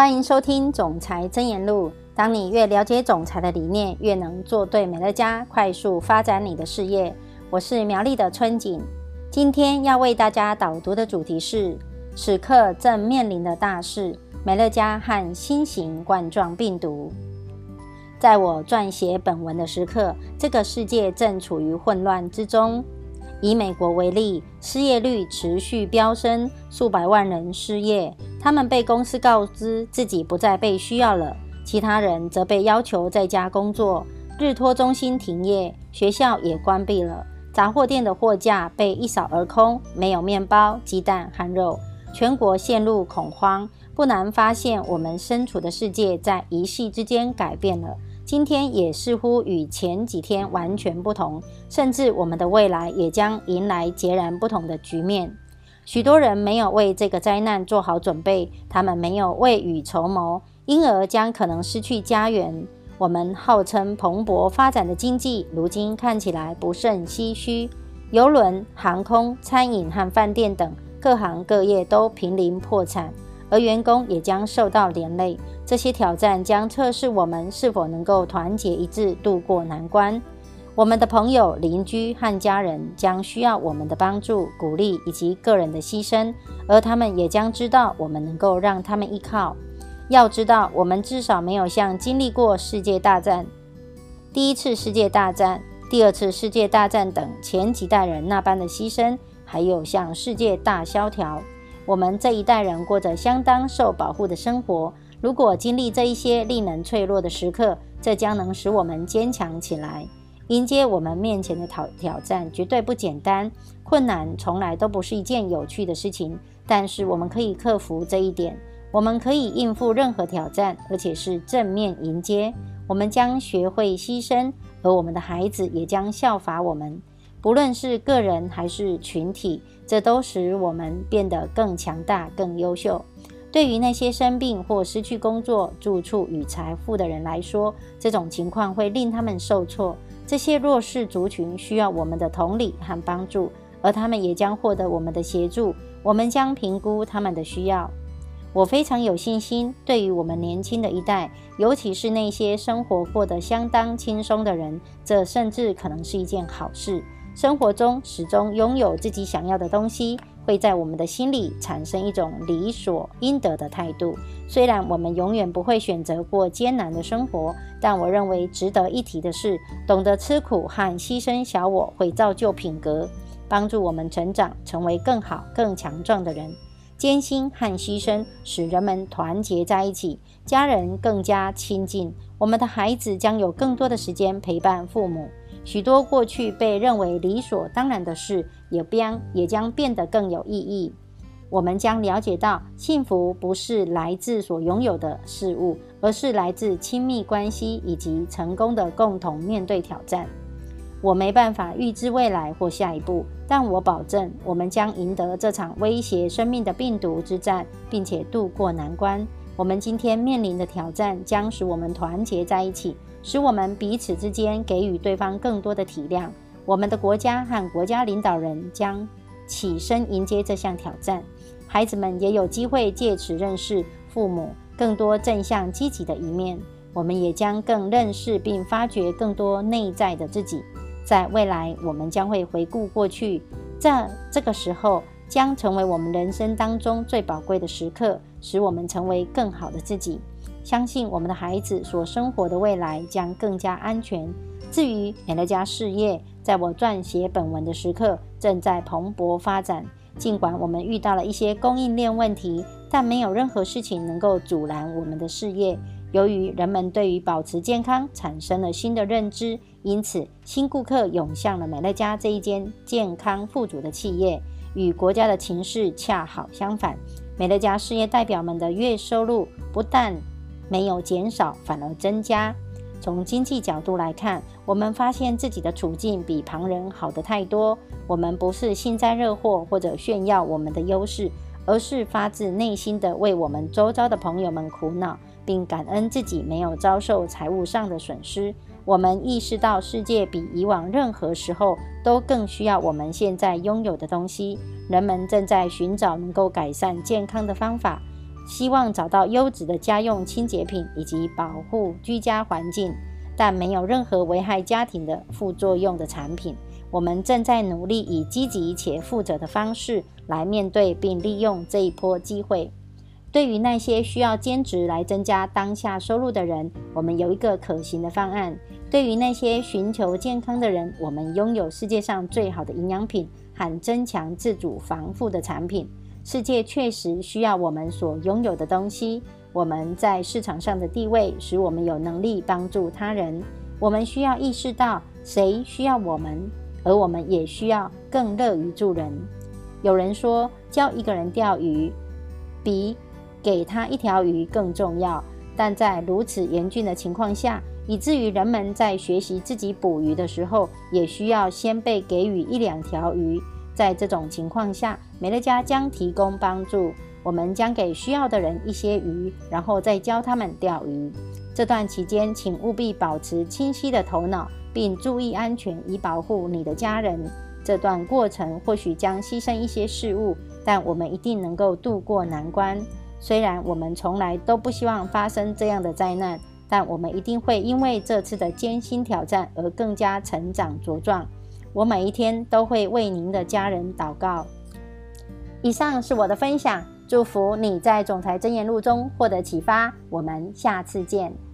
欢迎收听《总裁真言录》。当你越了解总裁的理念，越能做对美乐家，快速发展你的事业。我是苗栗的春景，今天要为大家导读的主题是：此刻正面临的大事——美乐家和新型冠状病毒。在我撰写本文的时刻，这个世界正处于混乱之中。以美国为例，失业率持续飙升，数百万人失业。他们被公司告知自己不再被需要了，其他人则被要求在家工作。日托中心停业，学校也关闭了。杂货店的货架被一扫而空，没有面包、鸡蛋和肉。全国陷入恐慌，不难发现，我们身处的世界在一夕之间改变了。今天也似乎与前几天完全不同，甚至我们的未来也将迎来截然不同的局面。许多人没有为这个灾难做好准备，他们没有未雨绸缪，因而将可能失去家园。我们号称蓬勃发展的经济，如今看起来不甚唏嘘。邮轮、航空、餐饮和饭店等各行各业都濒临破产。而员工也将受到连累，这些挑战将测试我们是否能够团结一致度过难关。我们的朋友、邻居和家人将需要我们的帮助、鼓励以及个人的牺牲，而他们也将知道我们能够让他们依靠。要知道，我们至少没有像经历过世界大战、第一次世界大战、第二次世界大战等前几代人那般的牺牲，还有像世界大萧条。我们这一代人过着相当受保护的生活。如果经历这一些令人脆弱的时刻，这将能使我们坚强起来，迎接我们面前的挑挑战。绝对不简单，困难从来都不是一件有趣的事情。但是我们可以克服这一点，我们可以应付任何挑战，而且是正面迎接。我们将学会牺牲，而我们的孩子也将效法我们。不论是个人还是群体，这都使我们变得更强大、更优秀。对于那些生病或失去工作、住处与财富的人来说，这种情况会令他们受挫。这些弱势族群需要我们的同理和帮助，而他们也将获得我们的协助。我们将评估他们的需要。我非常有信心，对于我们年轻的一代，尤其是那些生活过得相当轻松的人，这甚至可能是一件好事。生活中始终拥有自己想要的东西，会在我们的心里产生一种理所应得的态度。虽然我们永远不会选择过艰难的生活，但我认为值得一提的是，懂得吃苦和牺牲小我会造就品格，帮助我们成长，成为更好、更强壮的人。艰辛和牺牲使人们团结在一起，家人更加亲近，我们的孩子将有更多的时间陪伴父母。许多过去被认为理所当然的事，也将也将变得更有意义。我们将了解到，幸福不是来自所拥有的事物，而是来自亲密关系以及成功的共同面对挑战。我没办法预知未来或下一步，但我保证，我们将赢得这场威胁生命的病毒之战，并且渡过难关。我们今天面临的挑战，将使我们团结在一起。使我们彼此之间给予对方更多的体谅。我们的国家和国家领导人将起身迎接这项挑战，孩子们也有机会借此认识父母更多正向积极的一面。我们也将更认识并发掘更多内在的自己。在未来，我们将会回顾过去，在这个时候将成为我们人生当中最宝贵的时刻，使我们成为更好的自己。相信我们的孩子所生活的未来将更加安全。至于美乐家事业，在我撰写本文的时刻正在蓬勃发展。尽管我们遇到了一些供应链问题，但没有任何事情能够阻拦我们的事业。由于人们对于保持健康产生了新的认知，因此新顾客涌向了美乐家这一间健康富足的企业。与国家的情势恰好相反，美乐家事业代表们的月收入不但没有减少，反而增加。从经济角度来看，我们发现自己的处境比旁人好得太多。我们不是幸灾乐祸或者炫耀我们的优势，而是发自内心的为我们周遭的朋友们苦恼，并感恩自己没有遭受财务上的损失。我们意识到世界比以往任何时候都更需要我们现在拥有的东西。人们正在寻找能够改善健康的方法。希望找到优质的家用清洁品以及保护居家环境，但没有任何危害家庭的副作用的产品。我们正在努力以积极且负责的方式来面对并利用这一波机会。对于那些需要兼职来增加当下收入的人，我们有一个可行的方案；对于那些寻求健康的人，我们拥有世界上最好的营养品和增强自主防护的产品。世界确实需要我们所拥有的东西。我们在市场上的地位使我们有能力帮助他人。我们需要意识到谁需要我们。而我们也需要更乐于助人。有人说，教一个人钓鱼比给他一条鱼更重要。但在如此严峻的情况下，以至于人们在学习自己捕鱼的时候，也需要先被给予一两条鱼。在这种情况下，美乐家将提供帮助。我们将给需要的人一些鱼，然后再教他们钓鱼。这段期间，请务必保持清晰的头脑。并注意安全，以保护你的家人。这段过程或许将牺牲一些事物，但我们一定能够度过难关。虽然我们从来都不希望发生这样的灾难，但我们一定会因为这次的艰辛挑战而更加成长茁壮。我每一天都会为您的家人祷告。以上是我的分享，祝福你在总裁真言录中获得启发。我们下次见。